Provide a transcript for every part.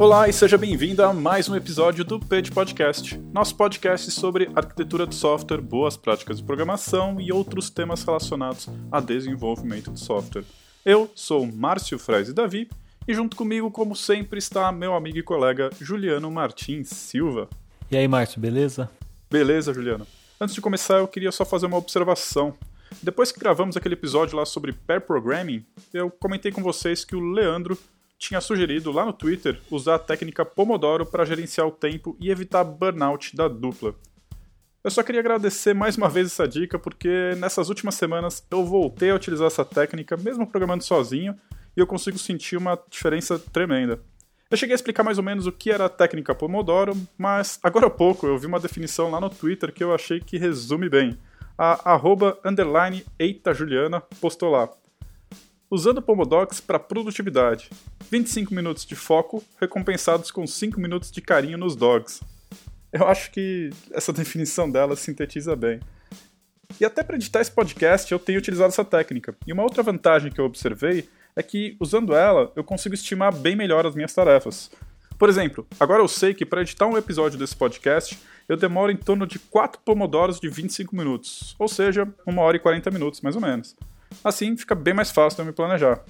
Olá e seja bem-vindo a mais um episódio do PED Podcast, nosso podcast sobre arquitetura de software, boas práticas de programação e outros temas relacionados a desenvolvimento de software. Eu sou Márcio Freze Davi e junto comigo, como sempre, está meu amigo e colega Juliano Martins Silva. E aí, Márcio, beleza? Beleza, Juliano. Antes de começar, eu queria só fazer uma observação. Depois que gravamos aquele episódio lá sobre pair programming, eu comentei com vocês que o Leandro tinha sugerido lá no Twitter usar a técnica Pomodoro para gerenciar o tempo e evitar burnout da dupla. Eu só queria agradecer mais uma vez essa dica, porque nessas últimas semanas eu voltei a utilizar essa técnica, mesmo programando sozinho, e eu consigo sentir uma diferença tremenda. Eu cheguei a explicar mais ou menos o que era a técnica Pomodoro, mas agora há pouco eu vi uma definição lá no Twitter que eu achei que resume bem. A arroba underline Eita Juliana postou lá. Usando Pomodocs para produtividade. 25 minutos de foco, recompensados com 5 minutos de carinho nos dogs. Eu acho que essa definição dela sintetiza bem. E até para editar esse podcast eu tenho utilizado essa técnica. E uma outra vantagem que eu observei é que, usando ela, eu consigo estimar bem melhor as minhas tarefas. Por exemplo, agora eu sei que para editar um episódio desse podcast, eu demoro em torno de 4 pomodoros de 25 minutos, ou seja, 1 hora e 40 minutos, mais ou menos. Assim fica bem mais fácil eu me planejar.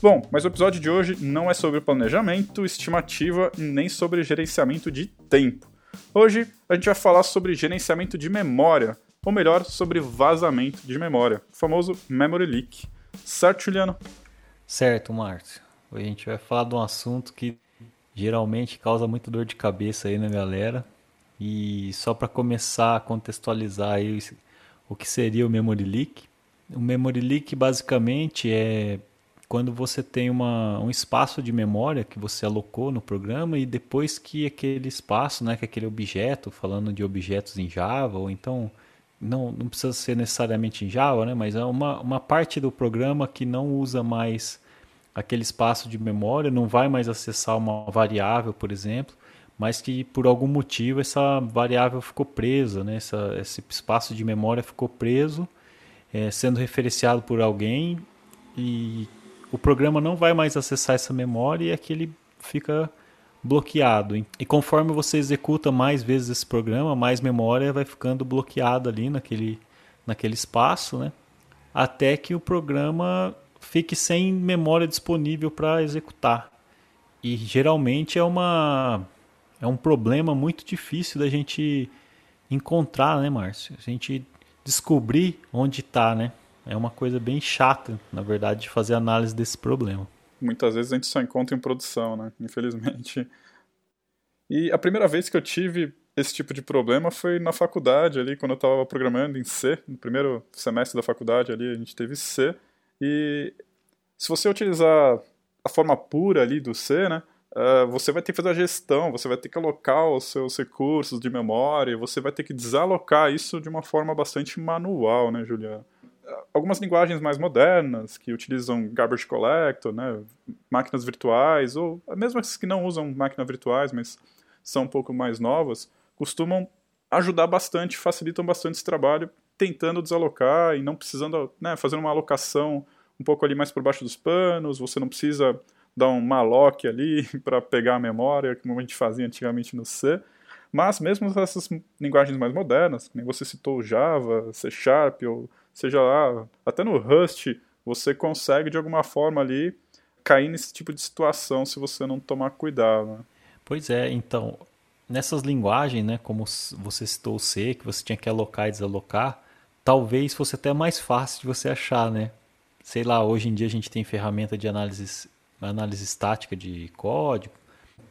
Bom, mas o episódio de hoje não é sobre planejamento, estimativa nem sobre gerenciamento de tempo. Hoje a gente vai falar sobre gerenciamento de memória, ou melhor, sobre vazamento de memória, o famoso memory leak. Certo, Juliano? Certo, Márcio. Hoje a gente vai falar de um assunto que geralmente causa muito dor de cabeça aí na galera. E só para começar a contextualizar aí o que seria o memory leak, o memory leak basicamente é quando você tem uma, um espaço de memória que você alocou no programa e depois que aquele espaço, né, que aquele objeto, falando de objetos em Java, ou então não, não precisa ser necessariamente em Java, né, mas é uma, uma parte do programa que não usa mais aquele espaço de memória, não vai mais acessar uma variável, por exemplo, mas que por algum motivo essa variável ficou presa, né, essa, esse espaço de memória ficou preso é, sendo referenciado por alguém e o programa não vai mais acessar essa memória e aquele fica bloqueado. E conforme você executa mais vezes esse programa, mais memória vai ficando bloqueada ali naquele, naquele espaço, né? até que o programa fique sem memória disponível para executar. E geralmente é uma é um problema muito difícil da gente encontrar, né, Márcio? A gente descobrir onde está, né? É uma coisa bem chata, na verdade, de fazer análise desse problema. Muitas vezes a gente só encontra em produção, né? Infelizmente. E a primeira vez que eu tive esse tipo de problema foi na faculdade ali, quando eu estava programando em C, no primeiro semestre da faculdade ali, a gente teve C. E se você utilizar a forma pura ali do C, né? Uh, você vai ter que fazer a gestão, você vai ter que alocar os seus recursos de memória, você vai ter que desalocar isso de uma forma bastante manual, né, Juliana? Algumas linguagens mais modernas, que utilizam garbage collector, né, máquinas virtuais, ou mesmo as que não usam máquinas virtuais, mas são um pouco mais novas, costumam ajudar bastante, facilitam bastante esse trabalho, tentando desalocar e não precisando, né, fazendo uma alocação um pouco ali mais por baixo dos panos, você não precisa dar um malloc ali para pegar a memória, como a gente fazia antigamente no C. Mas mesmo essas linguagens mais modernas, como você citou Java, C Sharp, ou seja lá, até no Rust, você consegue de alguma forma ali cair nesse tipo de situação se você não tomar cuidado. Né? Pois é, então, nessas linguagens, né, como você citou o C, que você tinha que alocar e desalocar, talvez fosse até mais fácil de você achar, né? Sei lá, hoje em dia a gente tem ferramenta de análise análise estática de código.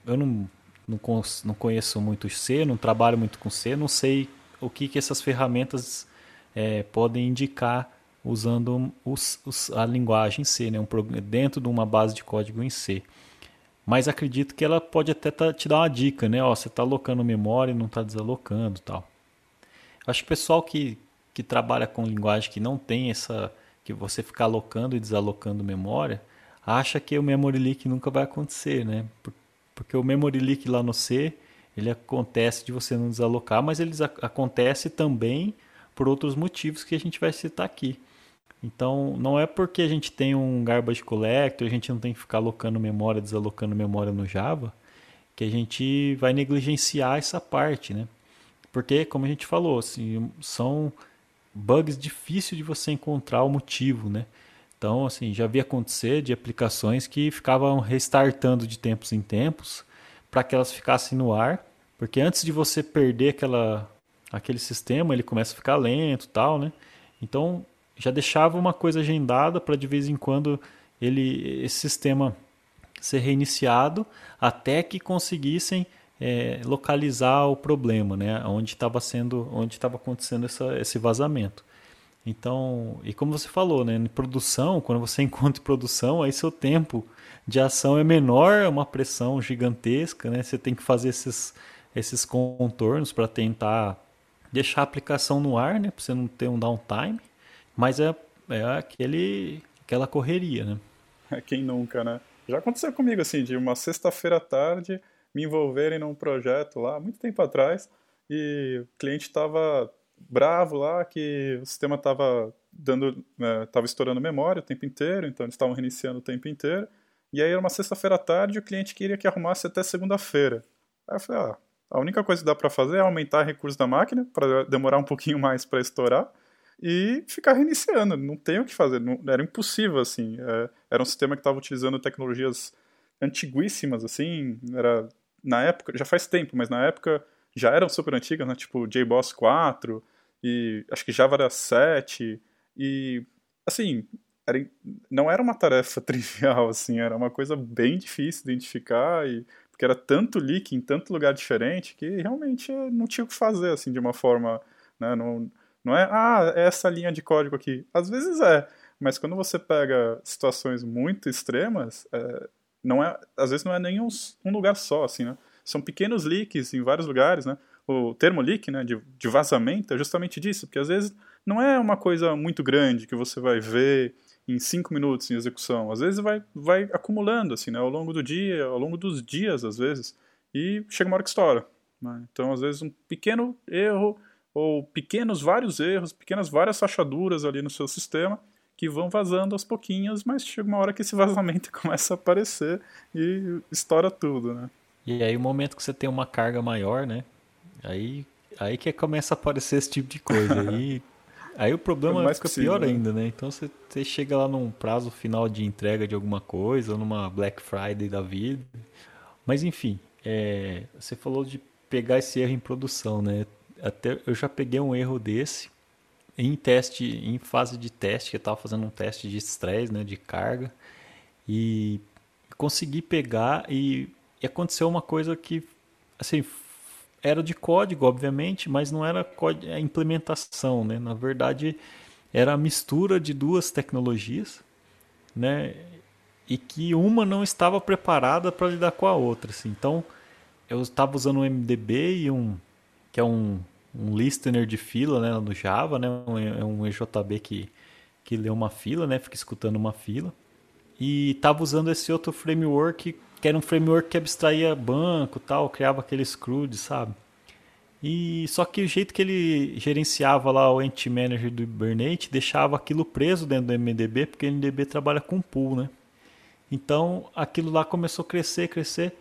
Eu não, não, não conheço muito C, não trabalho muito com C, não sei o que, que essas ferramentas é, podem indicar usando os, os, a linguagem C, né? um, dentro de uma base de código em C. Mas acredito que ela pode até tá, te dar uma dica, né? Ó, você está alocando memória e não está desalocando tal. Acho que o pessoal que, que trabalha com linguagem que não tem essa. que você ficar alocando e desalocando memória, acha que o memory leak nunca vai acontecer, né? Porque o memory leak lá no C, ele acontece de você não desalocar, mas ele acontece também por outros motivos que a gente vai citar aqui. Então, não é porque a gente tem um garbage collector, a gente não tem que ficar alocando memória, desalocando memória no Java, que a gente vai negligenciar essa parte, né? Porque, como a gente falou, assim, são bugs difíceis de você encontrar o motivo, né? Então, assim, já vi acontecer de aplicações que ficavam restartando de tempos em tempos para que elas ficassem no ar, porque antes de você perder aquela, aquele sistema, ele começa a ficar lento, tal, né? Então, já deixava uma coisa agendada para de vez em quando ele esse sistema ser reiniciado até que conseguissem é, localizar o problema, né? Onde estava sendo, onde estava acontecendo essa, esse vazamento. Então, e como você falou, né? Em produção, quando você encontra produção, aí seu tempo de ação é menor, é uma pressão gigantesca, né? Você tem que fazer esses, esses contornos para tentar deixar a aplicação no ar, né? Para você não ter um downtime. Mas é, é aquele, aquela correria, né? É quem nunca, né? Já aconteceu comigo, assim, de uma sexta-feira à tarde me envolverem num projeto lá, muito tempo atrás, e o cliente estava bravo lá que o sistema estava dando, estava né, estourando memória o tempo inteiro, então eles estavam reiniciando o tempo inteiro. E aí era uma sexta-feira à tarde e o cliente queria que arrumasse até segunda-feira. Aí eu falei, ah, a única coisa que dá para fazer é aumentar recursos da máquina para demorar um pouquinho mais para estourar e ficar reiniciando. Não tem o que fazer, não, era impossível assim. É, era um sistema que estava utilizando tecnologias antiguíssimas assim, era na época, já faz tempo, mas na época já eram super antigas, né? Tipo JBoss 4 e acho que Java era 7 e assim, era, não era uma tarefa trivial assim, era uma coisa bem difícil de identificar e porque era tanto leak em tanto lugar diferente que realmente não tinha o que fazer assim de uma forma, né, não, não é, ah, é essa linha de código aqui. Às vezes é, mas quando você pega situações muito extremas, é, não é, às vezes não é nem um, um, lugar só, assim, né? São pequenos leaks em vários lugares, né? O termo leak, né, de, de vazamento, é justamente disso, porque às vezes não é uma coisa muito grande que você vai ver em cinco minutos em execução. Às vezes vai, vai acumulando, assim, né, ao longo do dia, ao longo dos dias, às vezes, e chega uma hora que estoura. Né? Então, às vezes, um pequeno erro ou pequenos vários erros, pequenas várias rachaduras ali no seu sistema que vão vazando aos pouquinhos, mas chega uma hora que esse vazamento começa a aparecer e estoura tudo, né? E aí o momento que você tem uma carga maior, né? Aí, aí que começa a aparecer esse tipo de coisa. aí, aí o problema é fica possível, pior né? ainda, né? Então você, você chega lá num prazo final de entrega de alguma coisa, ou numa Black Friday da vida. Mas enfim, é, você falou de pegar esse erro em produção, né? Até eu já peguei um erro desse em teste, em fase de teste, que eu estava fazendo um teste de estresse, né, de carga, e consegui pegar e, e aconteceu uma coisa que, assim, era de código, obviamente, mas não era a implementação, né? Na verdade, era a mistura de duas tecnologias, né? E que uma não estava preparada para lidar com a outra, assim. Então, eu estava usando um MDB e um que é um um listener de fila né, no Java, né, é um EJB que, que lê uma fila, né, fica escutando uma fila. E estava usando esse outro framework, que era um framework que abstraía banco tal, criava aquele CRUD, sabe? E só que o jeito que ele gerenciava lá o Entity Manager do Hibernate deixava aquilo preso dentro do MDB, porque o MDB trabalha com pool, né? Então aquilo lá começou a crescer, crescer.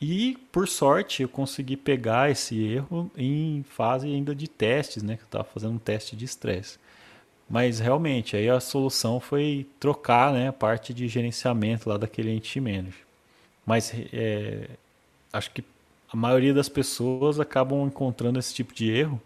E, por sorte, eu consegui pegar esse erro em fase ainda de testes, né? Que eu estava fazendo um teste de estresse. Mas, realmente, aí a solução foi trocar né, a parte de gerenciamento lá daquele Entity Manager. Mas, é, acho que a maioria das pessoas acabam encontrando esse tipo de erro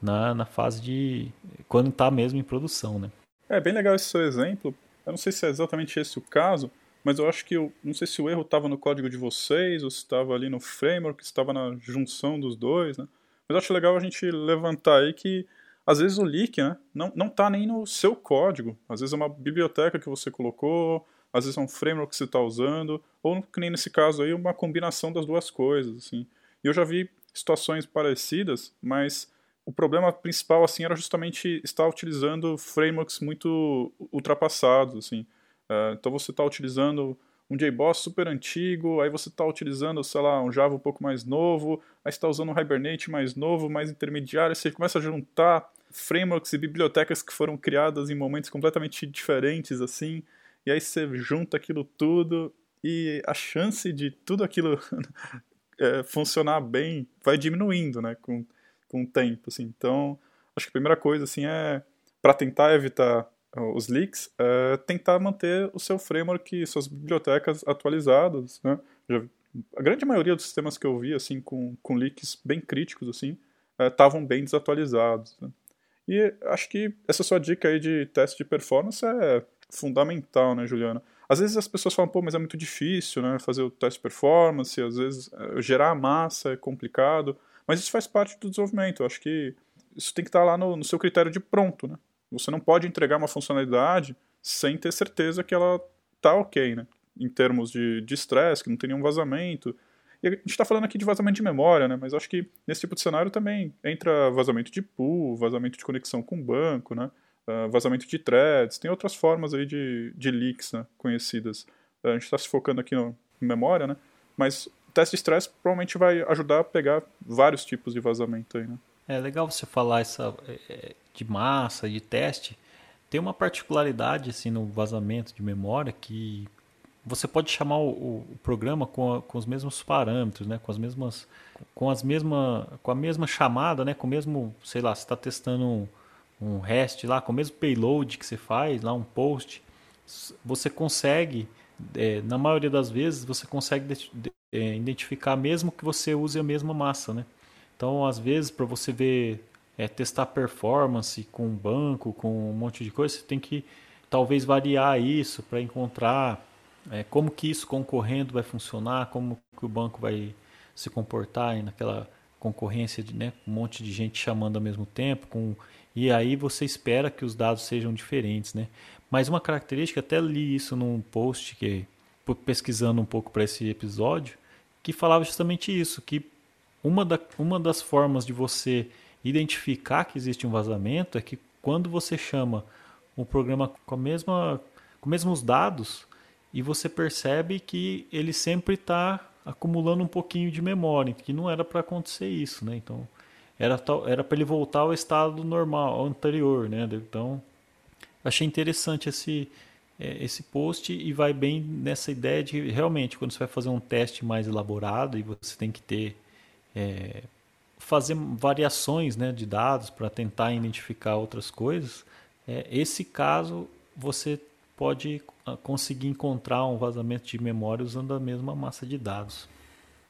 na, na fase de... quando está mesmo em produção, né? É bem legal esse seu exemplo. Eu não sei se é exatamente esse o caso, mas eu acho que eu não sei se o erro estava no código de vocês ou se estava ali no framework, se estava na junção dos dois, né? Mas eu acho legal a gente levantar aí que às vezes o leak, né, não não tá nem no seu código. Às vezes é uma biblioteca que você colocou, às vezes é um framework que você está usando, ou que nem nesse caso aí uma combinação das duas coisas, assim. E eu já vi situações parecidas, mas o problema principal assim era justamente estar utilizando frameworks muito ultrapassados, assim. Uh, então você está utilizando um JBoss super antigo, aí você está utilizando, sei lá, um Java um pouco mais novo, aí está usando um Hibernate mais novo, mais intermediário, você começa a juntar frameworks e bibliotecas que foram criadas em momentos completamente diferentes, assim, e aí você junta aquilo tudo, e a chance de tudo aquilo é, funcionar bem vai diminuindo, né, com, com o tempo, assim. Então, acho que a primeira coisa, assim, é para tentar evitar os leaks, é tentar manter o seu framework, suas bibliotecas atualizadas, né? Já, a grande maioria dos sistemas que eu vi, assim, com, com leaks bem críticos, assim, estavam é, bem desatualizados. Né? E acho que essa sua dica aí de teste de performance é fundamental, né, Juliana? Às vezes as pessoas falam, pô, mas é muito difícil, né, fazer o teste performance, às vezes é, gerar massa é complicado, mas isso faz parte do desenvolvimento. Eu acho que isso tem que estar lá no, no seu critério de pronto, né? Você não pode entregar uma funcionalidade sem ter certeza que ela tá ok, né? Em termos de estresse, que não tem nenhum vazamento, e a gente está falando aqui de vazamento de memória, né? Mas acho que nesse tipo de cenário também entra vazamento de pool, vazamento de conexão com banco, né? Uh, vazamento de threads, tem outras formas aí de, de leaks né? conhecidas. Uh, a gente está se focando aqui no, em memória, né? Mas teste de stress provavelmente vai ajudar a pegar vários tipos de vazamento aí, né? É legal você falar essa é, é, de massa, de teste. Tem uma particularidade assim no vazamento de memória que você pode chamar o, o programa com, a, com, os mesmos parâmetros, né? com as mesmas com as mesma com a mesma chamada, né? com o mesmo, sei lá, você está testando um, REST lá, com o mesmo payload que você faz, lá um post, você consegue, é, na maioria das vezes, você consegue de, é, identificar mesmo que você use a mesma massa, né? Então, às vezes, para você ver, é, testar performance com um banco, com um monte de coisa, você tem que talvez variar isso para encontrar é, como que isso concorrendo vai funcionar, como que o banco vai se comportar naquela concorrência de né, um monte de gente chamando ao mesmo tempo, com, e aí você espera que os dados sejam diferentes. Né? Mas uma característica, até li isso num post que pesquisando um pouco para esse episódio, que falava justamente isso, que uma, da, uma das formas de você identificar que existe um vazamento é que quando você chama um programa com a mesma com mesmos dados, e você percebe que ele sempre está acumulando um pouquinho de memória, que não era para acontecer isso, né? Então era para ele voltar ao estado normal, ao anterior, né? Então achei interessante esse é, esse post e vai bem nessa ideia de realmente quando você vai fazer um teste mais elaborado e você tem que ter é, fazer variações né, de dados para tentar identificar outras coisas, é, esse caso você pode ah, conseguir encontrar um vazamento de memória usando a mesma massa de dados.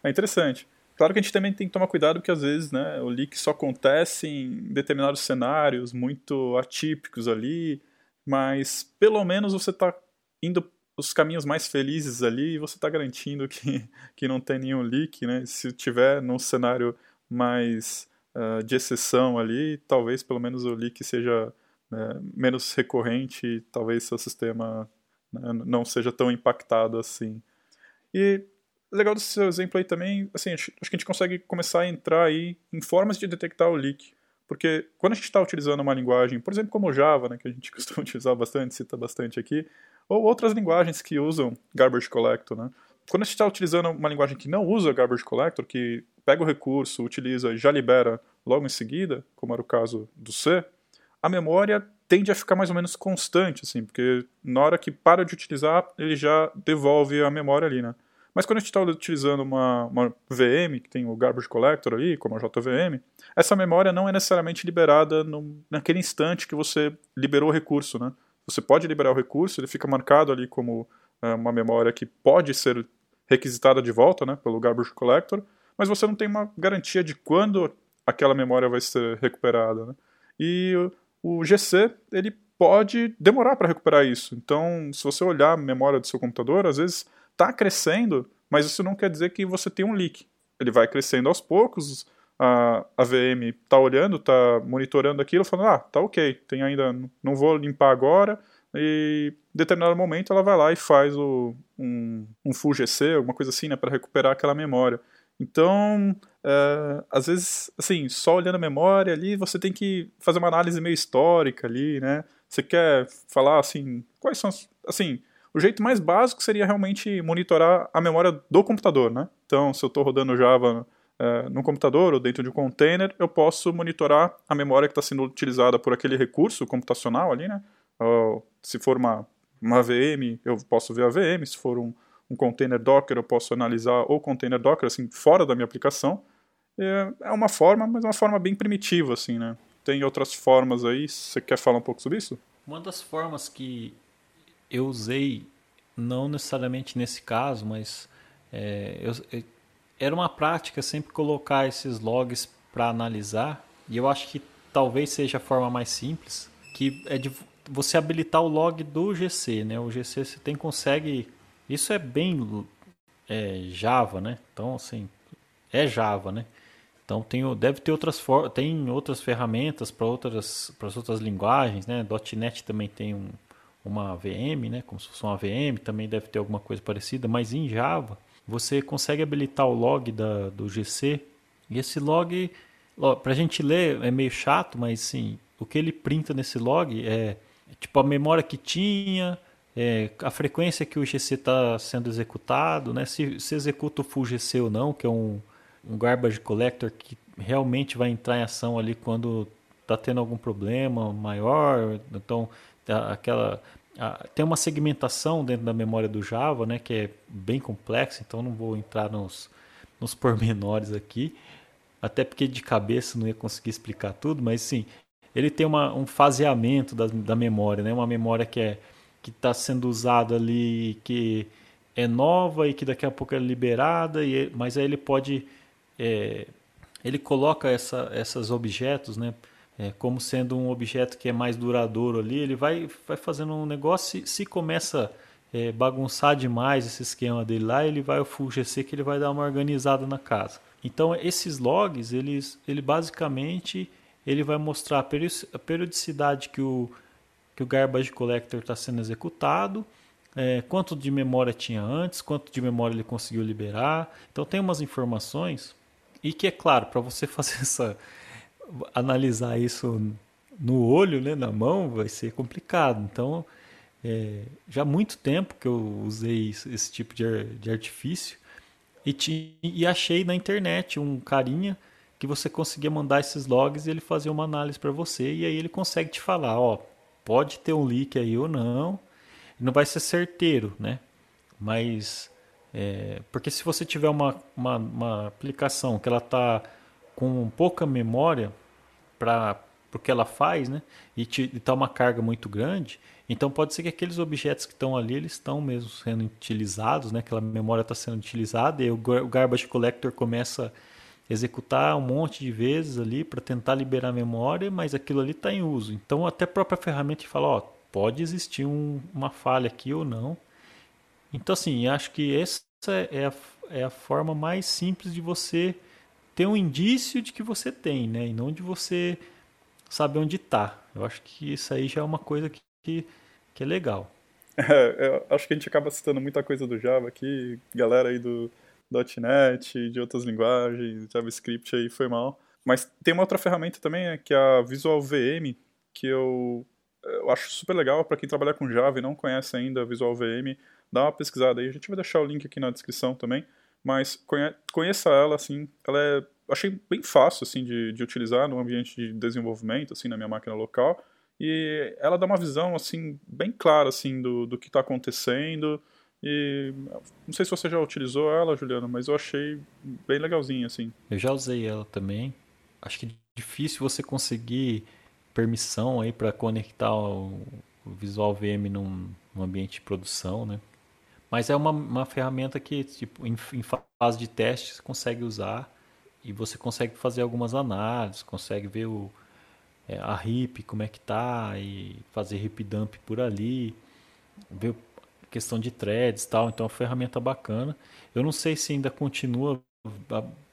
É interessante. Claro que a gente também tem que tomar cuidado porque às vezes né, o leak só acontece em determinados cenários muito atípicos ali, mas pelo menos você está indo os caminhos mais felizes ali e você está garantindo que, que não tem nenhum leak, né? Se tiver num cenário mais uh, de exceção ali, talvez pelo menos o leak seja né, menos recorrente e talvez seu sistema né, não seja tão impactado assim. E legal desse seu exemplo aí também, assim, acho que a gente consegue começar a entrar aí em formas de detectar o leak. Porque quando a gente está utilizando uma linguagem, por exemplo, como Java, né, que a gente costuma utilizar bastante, cita bastante aqui, ou outras linguagens que usam garbage collector, né? Quando a gente está utilizando uma linguagem que não usa garbage collector, que pega o recurso, utiliza e já libera logo em seguida, como era o caso do C, a memória tende a ficar mais ou menos constante, assim, porque na hora que para de utilizar, ele já devolve a memória ali, né? Mas quando a gente está utilizando uma, uma VM, que tem o garbage collector ali, como a JVM, essa memória não é necessariamente liberada no, naquele instante que você liberou o recurso, né? Você pode liberar o recurso, ele fica marcado ali como é, uma memória que pode ser requisitada de volta, né, pelo garbage collector, mas você não tem uma garantia de quando aquela memória vai ser recuperada, né? E o GC ele pode demorar para recuperar isso. Então, se você olhar a memória do seu computador, às vezes está crescendo, mas isso não quer dizer que você tem um leak. Ele vai crescendo aos poucos, a, a VM está olhando, está monitorando aquilo, falando, ah, tá ok, tem ainda, não vou limpar agora, e em determinado momento ela vai lá e faz o, um, um full GC, alguma coisa assim, né, para recuperar aquela memória. Então, é, às vezes, assim, só olhando a memória ali, você tem que fazer uma análise meio histórica ali, né? Você quer falar, assim, quais são, assim, o jeito mais básico seria realmente monitorar a memória do computador, né? Então, se eu estou rodando Java é, no computador ou dentro de um container, eu posso monitorar a memória que está sendo utilizada por aquele recurso computacional ali, né? Ou, se for uma, uma VM, eu posso ver a VM, se for um, um container Docker, eu posso analisar o container Docker assim fora da minha aplicação. É, é uma forma, mas é uma forma bem primitiva assim, né? Tem outras formas aí. Você quer falar um pouco sobre isso? Uma das formas que eu usei, não necessariamente nesse caso, mas é, eu, era uma prática sempre colocar esses logs para analisar. E eu acho que talvez seja a forma mais simples, que é de você habilitar o log do GC, né? O GC você tem consegue, isso é bem é, Java, né? Então assim é Java, né? Então tem, deve ter outras tem outras ferramentas para outras para as outras linguagens, né? .NET também tem um, uma VM, né? Como se fosse uma VM, também deve ter alguma coisa parecida, mas em Java você consegue habilitar o log da, do GC e esse log para a gente ler é meio chato, mas sim, o que ele printa nesse log é tipo a memória que tinha, é, a frequência que o GC está sendo executado, né? se, se executa o full GC ou não, que é um, um garbage collector que realmente vai entrar em ação ali quando está tendo algum problema maior. Então, aquela tem uma segmentação dentro da memória do Java, né, que é bem complexa, então não vou entrar nos, nos pormenores aqui, até porque de cabeça não ia conseguir explicar tudo, mas sim, ele tem uma, um faseamento da, da memória, né? uma memória que é que está sendo usada ali, que é nova e que daqui a pouco é liberada, e, mas aí ele pode. É, ele coloca essa, esses objetos né, é, como sendo um objeto que é mais duradouro ali, ele vai, vai fazendo um negócio, se, se começa é, bagunçar demais esse esquema dele lá, ele vai GC que ele vai dar uma organizada na casa. Então esses logs, eles, ele basicamente ele vai mostrar a periodicidade que o, que o garbage collector está sendo executado, é, quanto de memória tinha antes, quanto de memória ele conseguiu liberar. Então tem umas informações e que é claro para você fazer essa analisar isso no olho, né, na mão, vai ser complicado. Então é, já há muito tempo que eu usei esse tipo de, de artifício e, e achei na internet um carinha que você conseguia mandar esses logs e ele fazia uma análise para você e aí ele consegue te falar, ó, pode ter um leak aí ou não, não vai ser certeiro, né? Mas é, porque se você tiver uma, uma, uma aplicação que ela está com pouca memória para o que ela faz, né? E está uma carga muito grande, então pode ser que aqueles objetos que estão ali eles estão mesmo sendo utilizados, né? Aquela memória está sendo utilizada e o garbage collector começa executar um monte de vezes ali para tentar liberar a memória, mas aquilo ali está em uso. Então até a própria ferramenta fala, ó, pode existir um, uma falha aqui ou não. Então assim, acho que essa é a, é a forma mais simples de você ter um indício de que você tem, né? E não de você saber onde está. Eu acho que isso aí já é uma coisa que, que, que é legal. É, acho que a gente acaba citando muita coisa do Java aqui, galera aí do, .NET, de outras linguagens, JavaScript aí foi mal. Mas tem uma outra ferramenta também, é, que é a Visual VM, que eu, eu acho super legal para quem trabalha com Java e não conhece ainda a Visual VM, dá uma pesquisada aí. A gente vai deixar o link aqui na descrição também, mas conhe, conheça ela, assim, ela é, achei bem fácil, assim, de, de utilizar no ambiente de desenvolvimento, assim, na minha máquina local, e ela dá uma visão, assim, bem clara, assim, do, do que está acontecendo, e não sei se você já utilizou ela, Juliano, mas eu achei bem legalzinha, assim. Eu já usei ela também. Acho que é difícil você conseguir permissão aí para conectar o Visual VM num, num, ambiente de produção, né? Mas é uma, uma ferramenta que, tipo, em, em fase de teste, você consegue usar e você consegue fazer algumas análises, consegue ver o, é, a RIP, como é que tá, e fazer RIP dump por ali, ver questão de threads tal, então é uma ferramenta bacana. Eu não sei se ainda continua,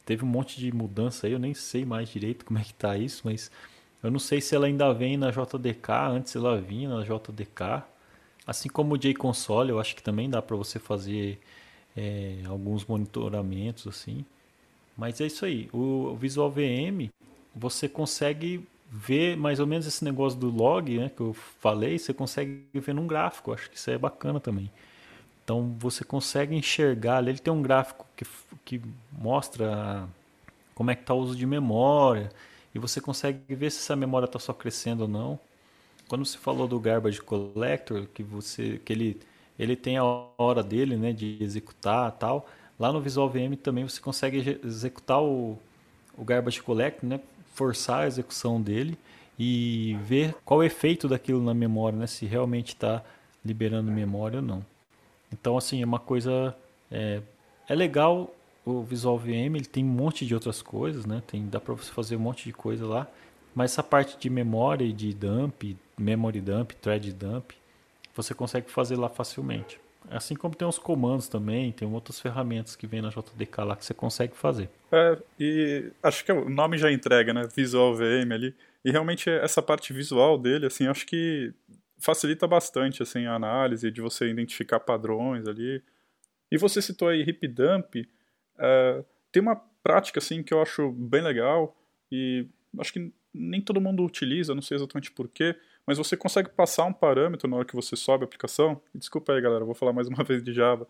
teve um monte de mudança aí, eu nem sei mais direito como é que tá isso, mas eu não sei se ela ainda vem na JDK, antes ela vinha na JDK. Assim como o JConsole, eu acho que também dá para você fazer é, alguns monitoramentos assim. Mas é isso aí. O Visual VM, você consegue ver mais ou menos esse negócio do log, né, que eu falei, você consegue ver num gráfico. Acho que isso é bacana também. Então você consegue enxergar, ele tem um gráfico que, que mostra como é que está o uso de memória e você consegue ver se essa memória está só crescendo ou não. Quando você falou do garbage collector, que você que ele ele tem a hora dele, né, de executar tal. Lá no Visual VM também você consegue executar o, o Garbage Collect, né, forçar a execução dele e ver qual é o efeito daquilo na memória, né, se realmente está liberando memória ou não. Então, assim, é uma coisa... É, é legal o Visual VM, ele tem um monte de outras coisas, né? Tem, dá para você fazer um monte de coisa lá. Mas essa parte de memória e de dump, memory dump, thread dump, você consegue fazer lá facilmente. Assim como tem os comandos também, tem outras ferramentas que vem na JDK lá que você consegue fazer. É, e acho que o nome já entrega, né? Visual VM ali. E realmente essa parte visual dele, assim, acho que facilita bastante assim a análise de você identificar padrões ali. E você citou aí hip dump, é, tem uma prática assim que eu acho bem legal e acho que nem todo mundo utiliza, não sei exatamente porquê, mas você consegue passar um parâmetro na hora que você sobe a aplicação. Desculpa aí, galera, vou falar mais uma vez de Java.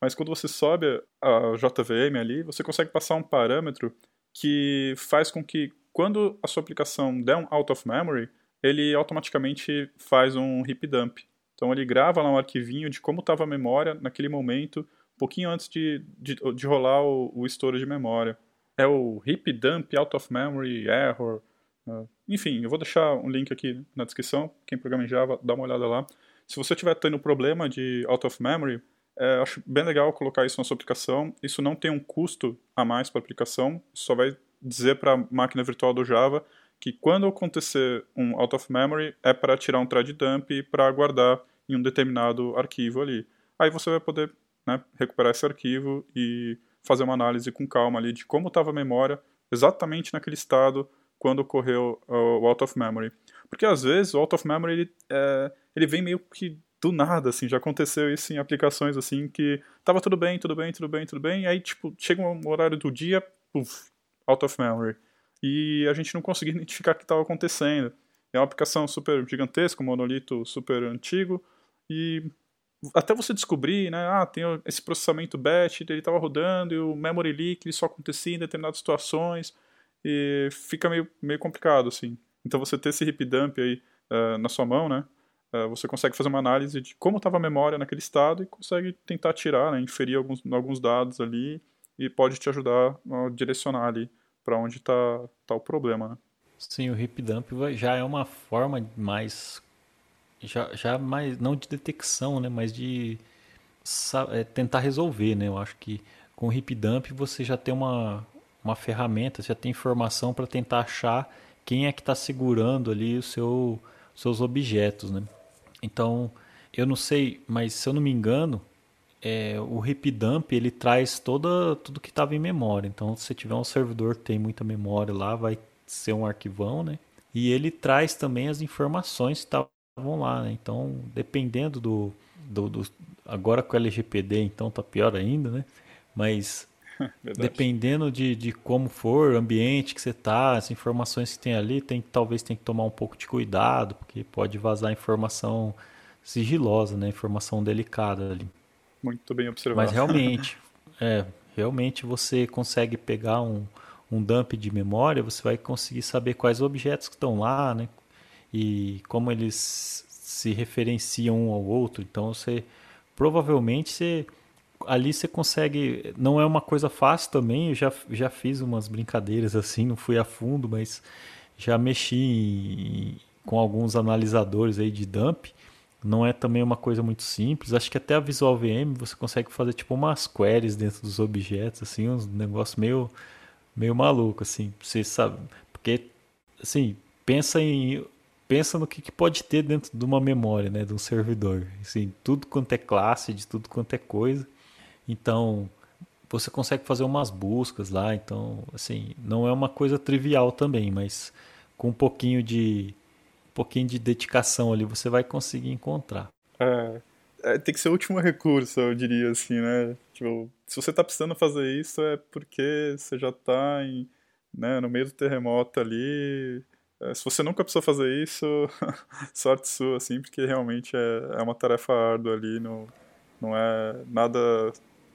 Mas quando você sobe a JVM ali, você consegue passar um parâmetro que faz com que quando a sua aplicação der um out of memory, ele automaticamente faz um heap dump. Então ele grava lá um arquivinho de como estava a memória naquele momento, um pouquinho antes de, de, de rolar o, o estouro de memória. É o heap dump out of memory error. Uh, enfim, eu vou deixar um link aqui na descrição. Quem programa em Java, dá uma olhada lá. Se você estiver tendo problema de out of memory, é, acho bem legal colocar isso na sua aplicação. Isso não tem um custo a mais para a aplicação, só vai dizer para a máquina virtual do Java que quando acontecer um out of memory é para tirar um thread dump para guardar em um determinado arquivo ali. Aí você vai poder né, recuperar esse arquivo e fazer uma análise com calma ali de como estava a memória exatamente naquele estado quando ocorreu o out of memory. Porque às vezes o out of memory ele, é, ele vem meio que do nada, assim, já aconteceu isso em aplicações assim que tava tudo bem, tudo bem, tudo bem, tudo bem, e aí tipo, chega um horário do dia, puff, out of memory e a gente não conseguia identificar o que estava acontecendo. É uma aplicação super gigantesca, um monolito super antigo, e até você descobrir, né, ah, tem esse processamento batch, ele estava rodando, e o memory leak ele só acontecia em determinadas situações, e fica meio, meio complicado, assim. Então você ter esse heap dump aí uh, na sua mão, né, uh, você consegue fazer uma análise de como estava a memória naquele estado e consegue tentar tirar, né, inferir alguns, alguns dados ali, e pode te ajudar a direcionar ali para onde está tá o problema, né? Sim, o hip dump já é uma forma mais já, já mais não de detecção, né, mas de é, tentar resolver, né? Eu acho que com o hip dump você já tem uma uma ferramenta, já tem informação para tentar achar quem é que está segurando ali o seu seus objetos, né? Então, eu não sei, mas se eu não me engano, é, o dump ele traz toda, tudo que estava em memória. Então, se tiver um servidor que tem muita memória lá, vai ser um arquivão, né? E ele traz também as informações que estavam lá, né? Então, dependendo do, do, do, Agora com o LGPD, então tá pior ainda, né? Mas dependendo de, de como for, o ambiente que você tá, as informações que tem ali, tem, talvez tem que tomar um pouco de cuidado, porque pode vazar informação sigilosa, né? Informação delicada ali. Muito bem observado. Mas realmente, é, realmente você consegue pegar um, um dump de memória, você vai conseguir saber quais objetos que estão lá, né? E como eles se referenciam um ao outro. Então você provavelmente você ali você consegue. Não é uma coisa fácil também. Eu já, já fiz umas brincadeiras assim, não fui a fundo, mas já mexi em, com alguns analisadores aí de dump não é também uma coisa muito simples. Acho que até a Visual VM você consegue fazer tipo umas queries dentro dos objetos, assim, uns negócios meio, meio maluco, assim. Você sabe, porque, assim, pensa em pensa no que, que, pode ter dentro de uma memória, né, de um servidor. Assim, tudo quanto é classe, de tudo quanto é coisa. Então, você consegue fazer umas buscas lá. Então, assim, não é uma coisa trivial também, mas com um pouquinho de um pouquinho de dedicação ali, você vai conseguir encontrar. É, é, tem que ser o último recurso, eu diria assim, né? Tipo, se você tá precisando fazer isso é porque você já tá em, né, no meio do terremoto ali. É, se você nunca precisou fazer isso, sorte sua, assim, porque realmente é, é uma tarefa árdua ali, não, não é nada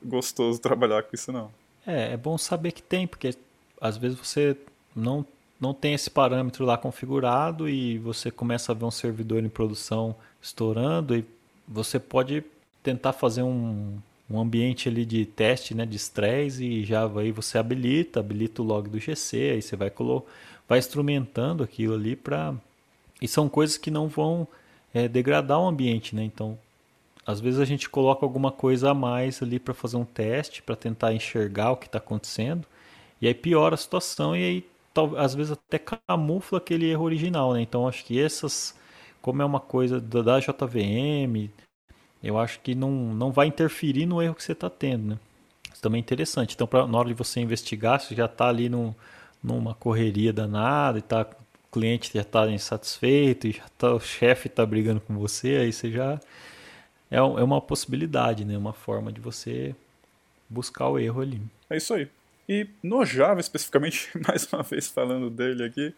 gostoso trabalhar com isso, não. É, é bom saber que tem, porque às vezes você não não tem esse parâmetro lá configurado e você começa a ver um servidor em produção estourando e você pode tentar fazer um, um ambiente ali de teste, né, de estresse e Java aí você habilita, habilita o log do GC, aí você vai vai instrumentando aquilo ali para e são coisas que não vão é, degradar o ambiente, né? Então, às vezes a gente coloca alguma coisa a mais ali para fazer um teste, para tentar enxergar o que está acontecendo, e aí piora a situação e aí às vezes até camufla aquele erro original, né? Então, acho que essas, como é uma coisa da JVM, eu acho que não, não vai interferir no erro que você está tendo, né? Isso também é interessante. Então, pra, na hora de você investigar, você já está ali no, numa correria danada e tá, o cliente já está insatisfeito, e já tá, o chefe está brigando com você, aí você já... É, é uma possibilidade, né? Uma forma de você buscar o erro ali. É isso aí. E no Java, especificamente, mais uma vez falando dele aqui,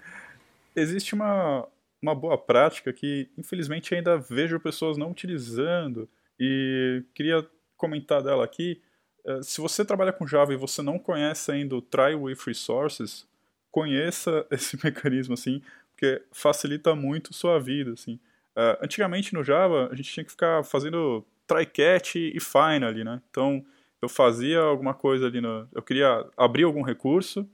existe uma, uma boa prática que, infelizmente, ainda vejo pessoas não utilizando, e queria comentar dela aqui. Eh, se você trabalha com Java e você não conhece ainda o Try with Resources, conheça esse mecanismo assim, porque facilita muito sua vida assim. Uh, antigamente no Java a gente tinha que ficar fazendo try catch e find ali, né? Então eu fazia alguma coisa ali no, eu queria abrir algum recurso,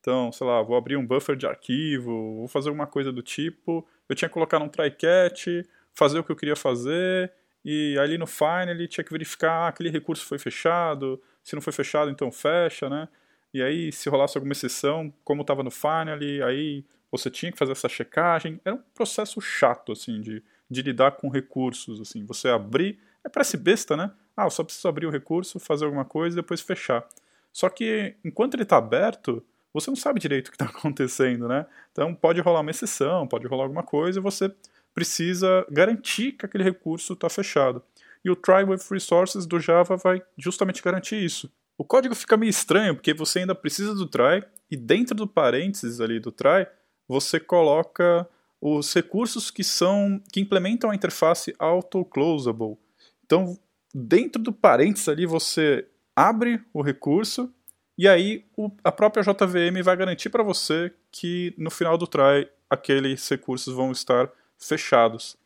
então sei lá, vou abrir um buffer de arquivo, vou fazer alguma coisa do tipo, eu tinha que colocar num try catch, fazer o que eu queria fazer e ali no Fine ele tinha que verificar ah, aquele recurso foi fechado, se não foi fechado então fecha, né? E aí se rolasse alguma exceção, como estava no Fine ali, aí você tinha que fazer essa checagem. Era um processo chato assim de, de lidar com recursos assim. Você abrir, é parece besta, né? Ah, só preciso abrir o recurso, fazer alguma coisa e depois fechar. Só que enquanto ele está aberto, você não sabe direito o que está acontecendo, né? Então pode rolar uma exceção, pode rolar alguma coisa e você precisa garantir que aquele recurso está fechado. E o try with resources do Java vai justamente garantir isso. O código fica meio estranho porque você ainda precisa do try e dentro do parênteses ali do try você coloca os recursos que são que implementam a interface auto-closable. Então, dentro do parênteses ali você abre o recurso e aí o, a própria JVM vai garantir para você que no final do try aqueles recursos vão estar fechados.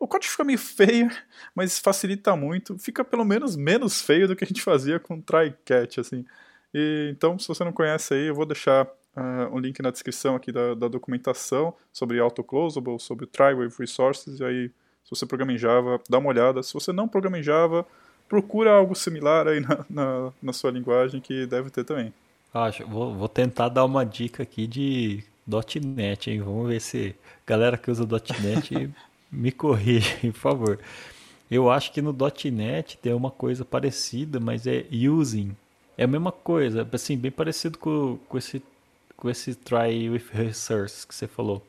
O código fica meio feio, mas facilita muito. Fica pelo menos menos feio do que a gente fazia com try catch, assim. E, então, se você não conhece aí, eu vou deixar uh, um link na descrição aqui da, da documentação sobre AutoClosable, sobre Try with Resources, e aí, se você programa em Java, dá uma olhada. Se você não programa em Java, procura algo similar aí na, na, na sua linguagem, que deve ter também. Acho, vou, vou tentar dar uma dica aqui de .NET, hein? Vamos ver se galera que usa .NET me corrige, por favor. Eu acho que no .NET tem uma coisa parecida, mas é using. É a mesma coisa, assim, bem parecido com, com esse com esse try with resource que você falou.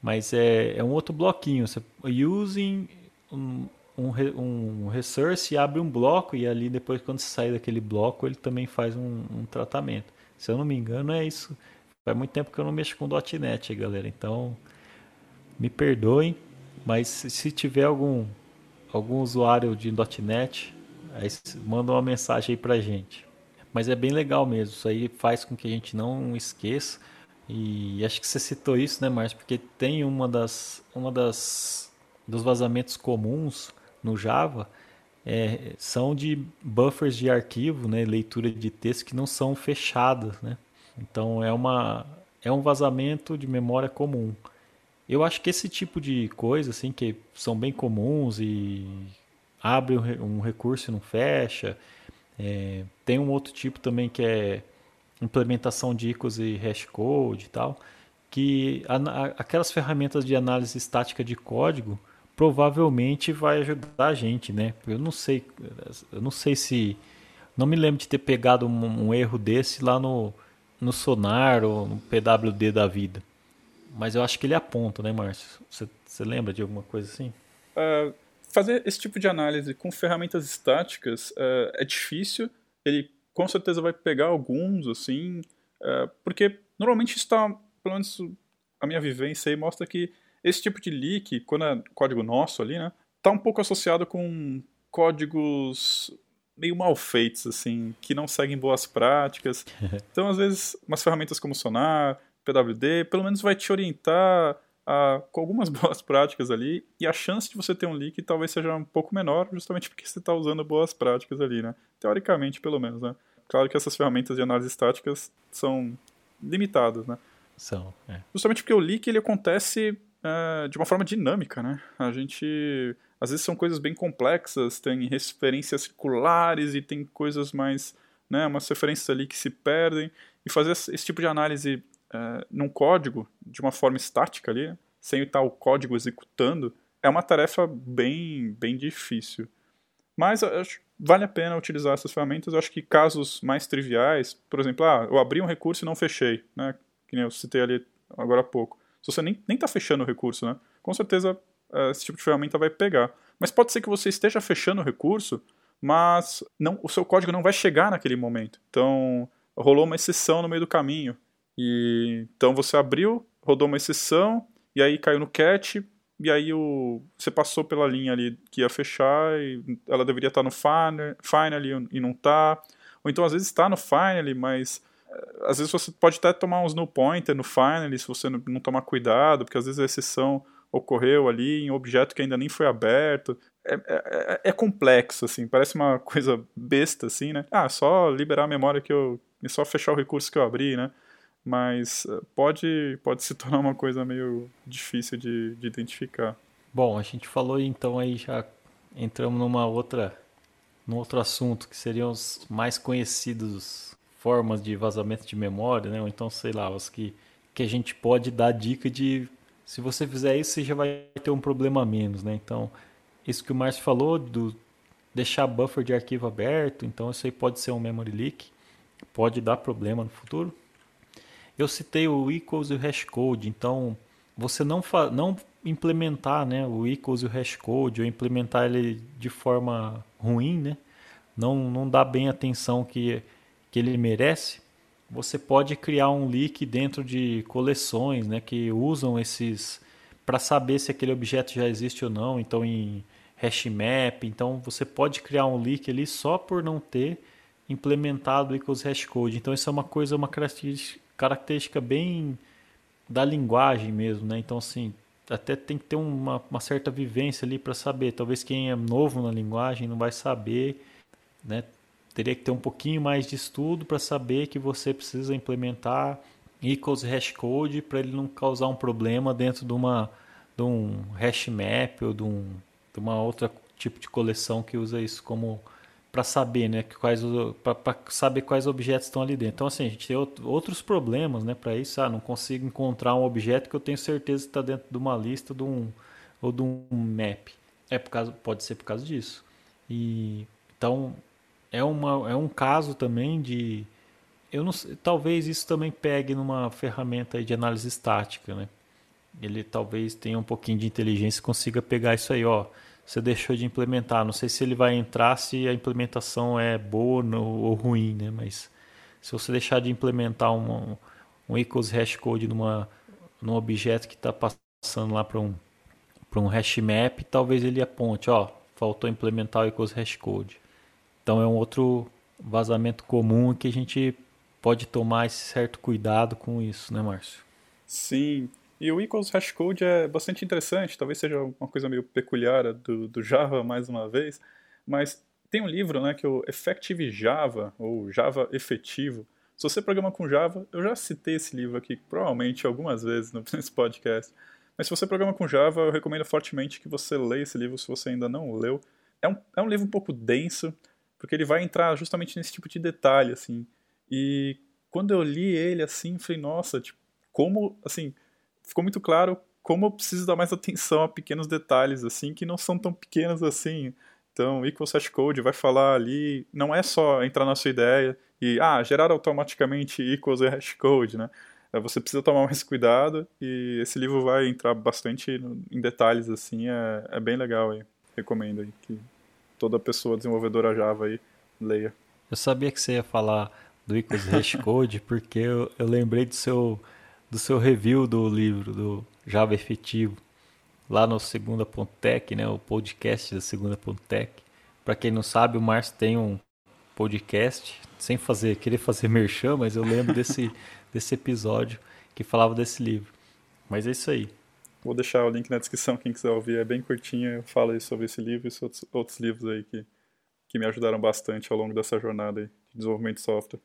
Mas é, é um outro bloquinho. Você using um, um, um resource abre um bloco e ali depois quando você sair daquele bloco ele também faz um, um tratamento. Se eu não me engano é isso Faz muito tempo que eu não mexo com .NET, galera. Então, me perdoem, mas se tiver algum algum usuário de .NET, aí manda uma mensagem aí pra gente. Mas é bem legal mesmo. Isso aí faz com que a gente não esqueça. E acho que você citou isso, né, Márcio? Porque tem uma das uma das dos vazamentos comuns no Java é, são de buffers de arquivo, né, leitura de texto que não são fechadas, né? Então é uma é um vazamento de memória comum. Eu acho que esse tipo de coisa assim que são bem comuns e abre um recurso e não fecha. É, tem um outro tipo também que é implementação de ICOs e hashcode e tal, que a, a, aquelas ferramentas de análise estática de código provavelmente vai ajudar a gente, né? Eu não sei, eu não sei se não me lembro de ter pegado um, um erro desse lá no no Sonar ou no PWD da vida. Mas eu acho que ele aponta, né, Márcio? Você, lembra de alguma coisa assim? Uh, fazer esse tipo de análise com ferramentas estáticas uh, é difícil. Ele com certeza vai pegar alguns, assim, uh, porque normalmente está, pelo menos a minha vivência aí mostra que esse tipo de leak, quando é código nosso ali, né, está um pouco associado com códigos meio mal feitos, assim, que não seguem boas práticas. Então, às vezes, umas ferramentas como Sonar, PWD, pelo menos vai te orientar com algumas boas práticas ali, e a chance de você ter um leak talvez seja um pouco menor, justamente porque você está usando boas práticas ali, né? Teoricamente, pelo menos, né? Claro que essas ferramentas de análise estáticas são limitadas, né? São, é. Justamente porque o leak ele acontece é, de uma forma dinâmica, né? A gente às vezes são coisas bem complexas, tem referências circulares e tem coisas mais, né, umas referências ali que se perdem e fazer esse tipo de análise é, num código de uma forma estática ali, sem estar o código executando, é uma tarefa bem, bem difícil. Mas acho, vale a pena utilizar essas ferramentas. Eu acho que casos mais triviais, por exemplo, ah, eu abri um recurso e não fechei, né? Que nem eu citei ali agora há pouco. Se você nem está fechando o recurso, né? Com certeza eh, esse tipo de ferramenta vai pegar. Mas pode ser que você esteja fechando o recurso, mas não, o seu código não vai chegar naquele momento. Então, rolou uma exceção no meio do caminho. E então você abriu, rodou uma exceção, e aí caiu no catch, e aí o, você passou pela linha ali que ia fechar, e ela deveria estar no final, final e não está. Ou então às vezes está no final, mas eh, às vezes você pode até tomar uns no pointer no final se você não, tomar cuidado, porque às vezes a exceção ocorreu ali em um objeto que ainda nem foi aberto. É, é, é, é, complexo, assim, parece uma coisa besta, assim, né? Ah, só liberar a memória que eu. e só fechar o recurso que eu abri, né? Mas eh, pode, pode se tornar uma coisa meio difícil de, de identificar. Bom, a gente falou então aí já entramos numa outra num outro assunto que seriam os mais conhecidos formas de vazamento de memória, né? Ou então, sei lá, os que, que a gente pode dar dica de se você fizer isso, você já vai ter um problema a menos, né? Então, isso que o Márcio falou, do deixar buffer de arquivo aberto, então isso aí pode ser um memory leak, pode dar problema no futuro. Eu citei o equals e o hashcode, então você não, não implementar né, o equals e o hashcode, ou implementar ele de forma ruim, né? não, não dá bem a atenção que, que ele merece, você pode criar um leak dentro de coleções, né, que usam esses para saber se aquele objeto já existe ou não. Então, em hashmap, então você pode criar um leak ali só por não ter implementado o equals hashcode. Então, isso é uma coisa, uma característica, característica bem da linguagem mesmo, né? Então, assim, até tem que ter uma, uma certa vivência ali para saber. Talvez quem é novo na linguagem não vai saber, né? teria que ter um pouquinho mais de estudo para saber que você precisa implementar equals hashcode para ele não causar um problema dentro de uma de um hash map ou de, um, de uma outra tipo de coleção que usa isso como para saber, né, quais para saber quais objetos estão ali dentro. Então assim, a gente tem outros problemas, né, para isso, ah, não consigo encontrar um objeto que eu tenho certeza que está dentro de uma lista de um ou de um map. É por causa, pode ser por causa disso. E então é, uma, é um caso também de. Eu não talvez isso também pegue numa ferramenta de análise estática, né? Ele talvez tenha um pouquinho de inteligência e consiga pegar isso aí, ó. Você deixou de implementar. Não sei se ele vai entrar se a implementação é boa ou ruim, né? Mas se você deixar de implementar um, um equals hash code numa, num objeto que está passando lá para um, um hash map, talvez ele aponte, ó, faltou implementar o equals hash code. Então é um outro vazamento comum que a gente pode tomar esse certo cuidado com isso, né, Márcio? Sim. E o equals hashcode é bastante interessante, talvez seja uma coisa meio peculiar do, do Java, mais uma vez, mas tem um livro né, que é o Effective Java, ou Java Efetivo. Se você programa com Java, eu já citei esse livro aqui provavelmente algumas vezes nesse podcast, mas se você programa com Java, eu recomendo fortemente que você leia esse livro se você ainda não leu. É um, é um livro um pouco denso, porque ele vai entrar justamente nesse tipo de detalhe, assim. E quando eu li ele, assim, falei, nossa, tipo, como, assim, ficou muito claro como eu preciso dar mais atenção a pequenos detalhes, assim, que não são tão pequenos assim. Então, Equals Hash Code vai falar ali, não é só entrar na sua ideia e, ah, gerar automaticamente Equals Hash Code, né? É, você precisa tomar mais cuidado e esse livro vai entrar bastante em detalhes, assim, é, é bem legal aí. Recomendo aí que toda pessoa desenvolvedora Java aí leia. Eu sabia que você ia falar do Icos Hashcode porque eu, eu lembrei do seu, do seu review do livro do Java Efetivo lá no Segunda.tech, né, o podcast da Segunda.tech. Para quem não sabe, o Márcio tem um podcast, sem fazer, querer fazer merchan, mas eu lembro desse, desse episódio que falava desse livro. Mas é isso aí. Vou deixar o link na descrição, quem quiser ouvir, é bem curtinho, eu falo aí sobre esse livro e outros, outros livros aí que, que me ajudaram bastante ao longo dessa jornada de desenvolvimento de software.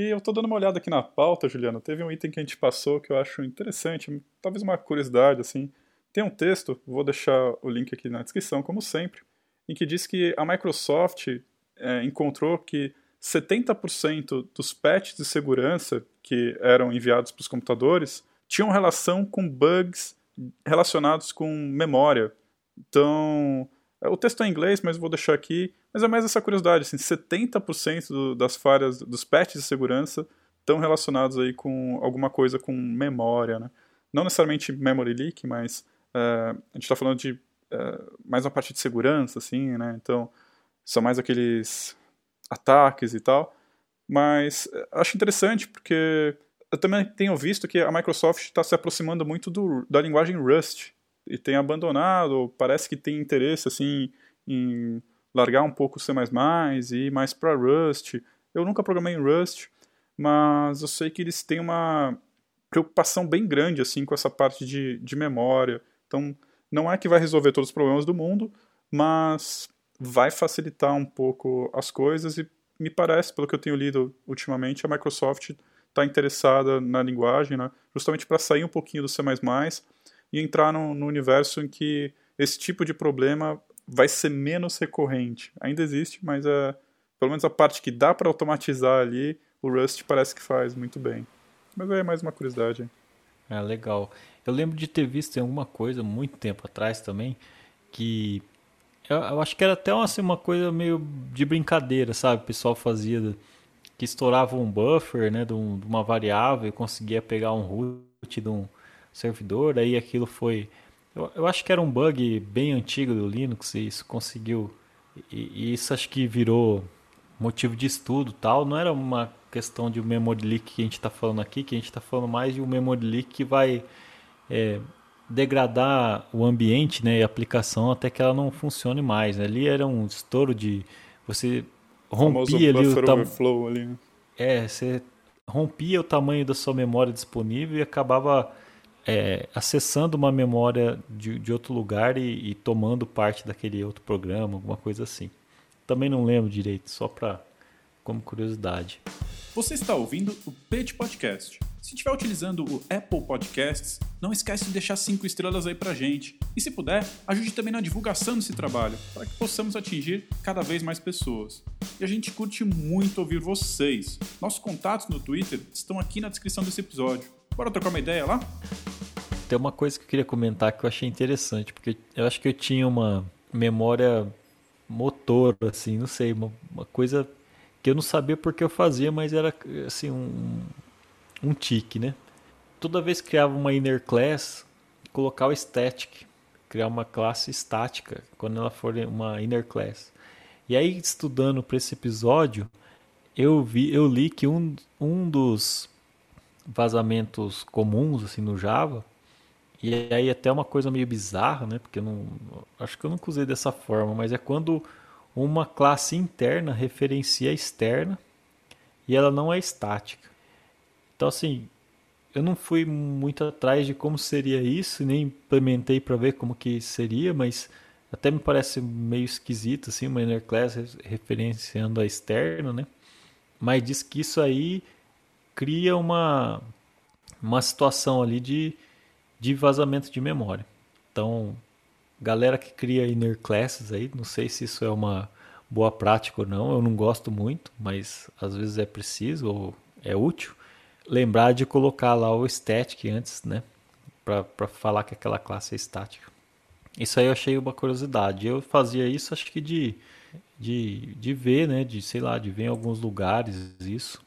E eu estou dando uma olhada aqui na pauta, Juliana, teve um item que a gente passou que eu acho interessante, talvez uma curiosidade, assim. Tem um texto, vou deixar o link aqui na descrição, como sempre, em que diz que a Microsoft é, encontrou que 70% dos patches de segurança que eram enviados para os computadores tinham relação com bugs relacionados com memória. Então, o texto é em inglês, mas vou deixar aqui. Mas é mais essa curiosidade, assim, 70% do, das falhas, dos patches de segurança estão relacionados aí com alguma coisa com memória, né? Não necessariamente memory leak, mas uh, a gente está falando de uh, mais uma parte de segurança, assim, né? Então, são mais aqueles ataques e tal. Mas acho interessante porque eu também tenho visto que a Microsoft está se aproximando muito do, da linguagem Rust e tem abandonado, parece que tem interesse assim em largar um pouco o C++ e ir mais para Rust. Eu nunca programei em Rust, mas eu sei que eles têm uma preocupação bem grande assim com essa parte de, de memória. Então, não é que vai resolver todos os problemas do mundo, mas vai facilitar um pouco as coisas e me parece, pelo que eu tenho lido ultimamente, a Microsoft está interessada na linguagem, né, justamente para sair um pouquinho do C++ e entrar no, no, universo em que esse tipo de problema vai ser menos recorrente. Ainda existe, mas é, pelo menos a parte que dá para automatizar ali, o Rust parece que faz muito bem. Mas é mais uma curiosidade. É legal. Eu lembro de ter visto em alguma coisa muito tempo atrás também que eu, eu acho que era até uma, assim, uma coisa meio de brincadeira, sabe? O pessoal fazia que estourava um buffer, né, de, um, de uma variável e conseguia pegar um root de um servidor, aí aquilo foi eu, eu, acho que era um bug bem antigo do Linux e isso conseguiu e, e, isso acho que virou motivo de estudo tal não era uma questão de um memory leak que a gente está falando aqui que a gente está falando mais de um memory leak que vai é, degradar o ambiente né, e a aplicação até que ela não funcione mais né? ali era um estouro de você rompia ali o tamanho. Né? É, você rompia o tamanho da sua memória disponível e acabava é, acessando uma memória de, de outro lugar e, e, tomando parte daquele outro programa, alguma coisa assim. Também não lembro direito, só para como curiosidade. Você está ouvindo o Pet Podcast se estiver utilizando o Apple Podcasts, não esquece de deixar 5 estrelas aí pra gente. E se puder, ajude também na divulgação desse trabalho, para que possamos atingir cada vez mais pessoas. E a gente curte muito ouvir vocês. Nossos contatos no Twitter estão aqui na descrição desse episódio. Bora trocar uma ideia lá? Tem uma coisa que eu queria comentar que eu achei interessante, porque eu acho que eu tinha uma memória motor, assim, não sei, uma, uma coisa que eu não sabia porque eu fazia, mas era assim um, um tique, né? Toda vez que criava uma inner class, colocar o static, criar uma classe estática quando ela for uma inner class. E aí estudando para esse episódio, eu vi, eu li que um, um dos vazamentos comuns assim no Java e aí até uma coisa meio bizarra, né? Porque eu não acho que eu nunca usei dessa forma, mas é quando uma classe interna referencia a externa e ela não é estática. Então, assim, eu não fui muito atrás de como seria isso, nem implementei para ver como que seria, mas até me parece meio esquisito, assim, uma inner class referenciando a externa, né? Mas diz que isso aí cria uma, uma situação ali de, de vazamento de memória. Então, galera que cria inner classes aí, não sei se isso é uma boa prática ou não, eu não gosto muito, mas às vezes é preciso ou é útil lembrar de colocar lá o static antes, né? Para falar que aquela classe é estática. Isso aí eu achei uma curiosidade. Eu fazia isso, acho que de, de, de ver, né? De, sei lá, de ver em alguns lugares isso.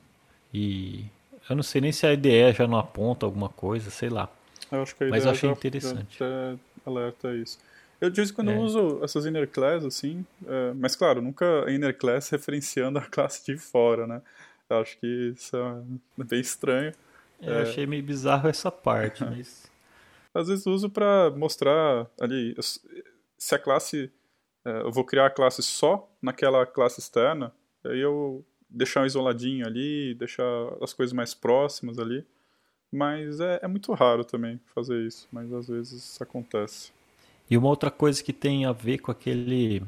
E eu não sei nem se a IDE já não aponta alguma coisa, sei lá. Eu acho que a Mas eu achei já, interessante. Já alerta isso. Eu de vez em quando é. uso essas inner class, assim, é, mas claro, nunca inner class referenciando a classe de fora, né? Eu acho que isso é bem estranho. É, eu é... achei meio bizarro essa parte, mas. Às vezes uso para mostrar ali se a classe. É, eu vou criar a classe só naquela classe externa, aí eu deixar um isoladinho ali, deixar as coisas mais próximas ali. mas é, é muito raro também fazer isso, mas às vezes acontece. E uma outra coisa que tem a ver com aquele,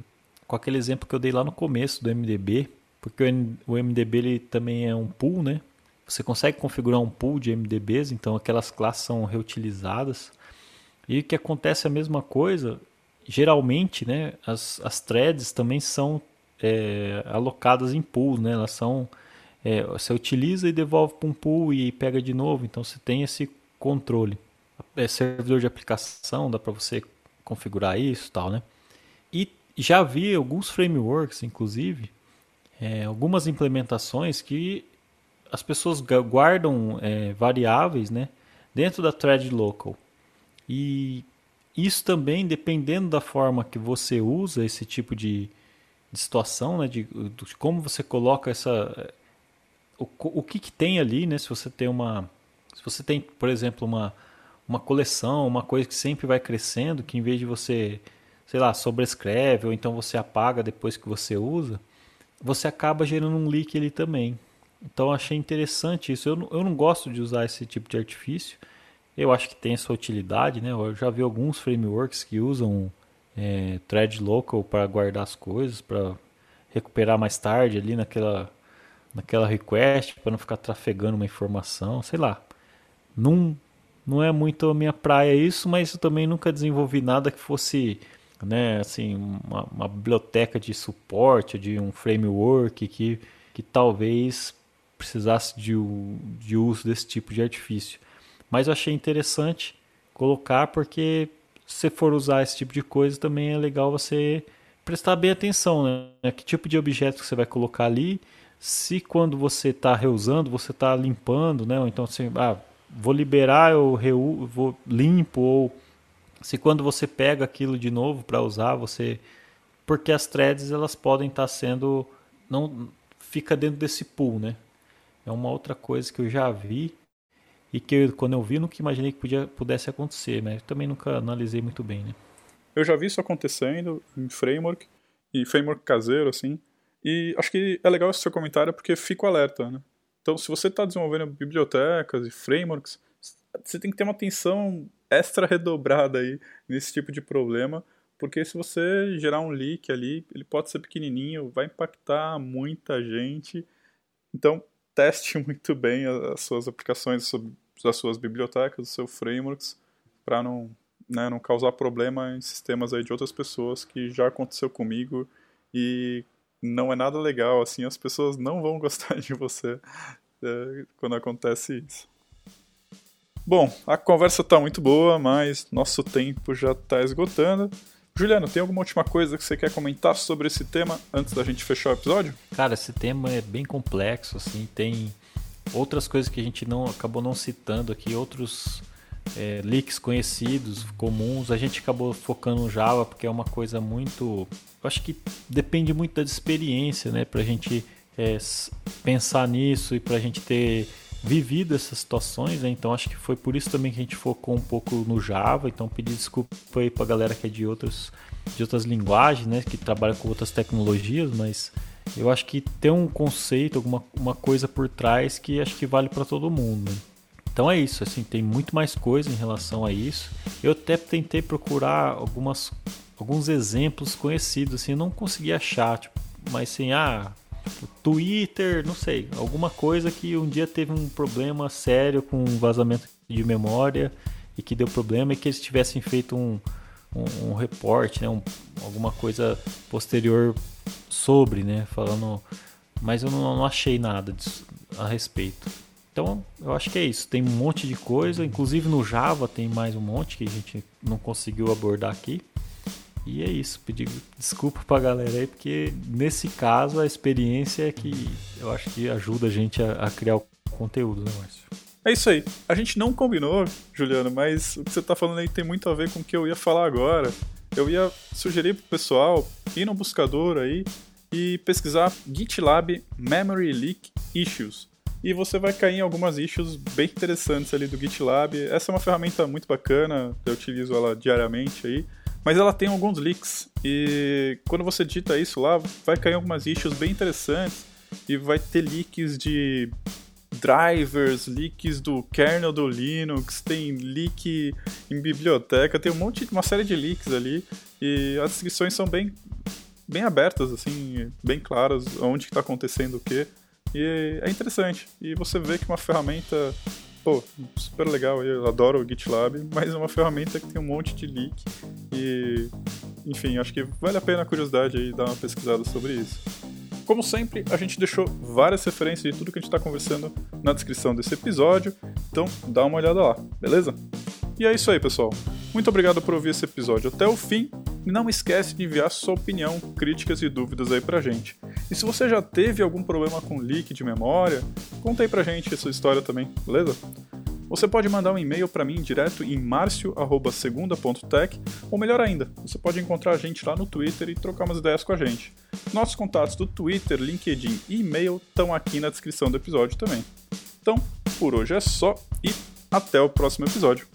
com aquele exemplo que eu dei lá no começo do MDB, porque o MDB ele também é um pool, né? Você consegue configurar um pool de MDBs, então aquelas classes são reutilizadas. E o que acontece é a mesma coisa, geralmente, né, as, as threads também são é, alocadas em pools, né? Elas são é, você utiliza e devolve para um pool e pega de novo, então você tem esse controle. É servidor de aplicação, dá para você configurar isso, tal, né? E já vi alguns frameworks, inclusive, é, algumas implementações que as pessoas guardam é, variáveis, né, dentro da thread local. E isso também, dependendo da forma que você usa esse tipo de, de situação, né, de, de, como você coloca essa o, o que, que tem ali, né, se você tem uma se você tem, por exemplo, uma uma coleção, uma coisa que sempre vai crescendo, que em vez de você, sei lá, sobrescreve ou então você apaga depois que você usa, você acaba gerando um leak ali também. Então achei interessante isso. Eu, eu não gosto de usar esse tipo de artifício. Eu acho que tem sua utilidade, né? Eu já vi alguns frameworks que usam é, thread local para guardar as coisas, para recuperar mais tarde ali naquela, naquela request, para não ficar trafegando uma informação, sei lá. Não, não é muito a minha praia isso, mas eu também nunca desenvolvi nada que fosse né, assim, uma, uma biblioteca de suporte, de um framework que, que talvez precisasse de, de uso desse tipo de artifício. Mas eu achei interessante colocar porque se for usar esse tipo de coisa também é legal você prestar bem atenção, né? Que tipo de objeto que você vai colocar ali, se quando você está reusando, você está limpando, né? Ou então assim, ah, vou liberar, eu reu, vou limpo, ou se quando você pega aquilo de novo para usar, você... Porque as threads elas podem estar tá sendo... não fica dentro desse pool, né? É uma outra coisa que eu já vi e que eu, quando eu vi nunca imaginei que podia, pudesse acontecer, mas também nunca analisei muito bem, né? Eu já vi isso acontecendo em framework e framework caseiro assim. E acho que é legal esse seu comentário porque fico alerta, né? Então, se você está desenvolvendo bibliotecas e frameworks, você tem que ter uma atenção extra redobrada aí nesse tipo de problema, porque se você gerar um leak ali, ele pode ser pequenininho, vai impactar muita gente. Então, teste muito bem as suas aplicações, as suas bibliotecas, os seus frameworks, para não, né, não causar problema em sistemas aí de outras pessoas, que já aconteceu comigo e não é nada legal, assim, as pessoas não vão gostar de você é, quando acontece isso. Bom, a conversa está muito boa, mas nosso tempo já está esgotando. Juliano, tem alguma última coisa que você quer comentar sobre esse tema antes da gente fechar o episódio? Cara, esse tema é bem complexo, assim, tem outras coisas que a gente não acabou não citando aqui, outros é, leaks conhecidos, comuns. A gente acabou focando no Java porque é uma coisa muito. Eu acho que depende muito da experiência, né? Pra gente é, pensar nisso e pra gente ter vivido essas situações, né? então acho que foi por isso também que a gente focou um pouco no Java, então pedir desculpa aí pra galera que é de outras, de outras linguagens, né, que trabalha com outras tecnologias, mas eu acho que tem um conceito, alguma uma coisa por trás que acho que vale para todo mundo. Né? Então é isso, assim, tem muito mais coisa em relação a isso. Eu até tentei procurar algumas, alguns exemplos conhecidos, assim, eu não consegui achar, tipo, mas assim, ah, Twitter, não sei, alguma coisa que um dia teve um problema sério com um vazamento de memória e que deu problema e que eles tivessem feito um, um, um reporte, né, um, alguma coisa posterior sobre, né, falando, mas eu não, não achei nada disso, a respeito. Então, eu acho que é isso. Tem um monte de coisa, inclusive no Java tem mais um monte que a gente não conseguiu abordar aqui. E é isso, pedir desculpa pra galera aí, porque nesse caso a experiência é que eu acho que ajuda a gente a, a criar o conteúdo, né, Márcio? É isso aí. A gente não combinou, Juliano, mas o que você tá falando aí tem muito a ver com o que eu ia falar agora. Eu ia sugerir pro pessoal ir no buscador aí e pesquisar GitLab Memory Leak Issues. E você vai cair em algumas issues bem interessantes ali do GitLab. Essa é uma ferramenta muito bacana, eu utilizo ela diariamente aí. Mas ela tem alguns leaks. E quando você digita isso lá, vai cair algumas issues bem interessantes. E vai ter leaks de drivers, leaks do kernel do Linux, tem leak em biblioteca, tem um monte, uma série de leaks ali e as descrições são bem, bem abertas, assim, bem claras, onde está acontecendo o que. E é interessante. E você vê que uma ferramenta pô, super legal, eu adoro o GitLab, mas é uma ferramenta que tem um monte de leak e, enfim, acho que vale a pena a curiosidade aí dar uma pesquisada sobre isso. Como sempre, a gente deixou várias referências de tudo que a gente está conversando na descrição desse episódio, então dá uma olhada lá, beleza? E é isso aí, pessoal. Muito obrigado por ouvir esse episódio até o fim e não esquece de enviar sua opinião, críticas e dúvidas aí pra gente. E se você já teve algum problema com leak de memória, conta aí pra gente a sua história também, beleza? Você pode mandar um e-mail para mim direto em marcio@segunda.tech, ou melhor ainda, você pode encontrar a gente lá no Twitter e trocar umas ideias com a gente. Nossos contatos do Twitter, LinkedIn e e-mail estão aqui na descrição do episódio também. Então, por hoje é só e até o próximo episódio.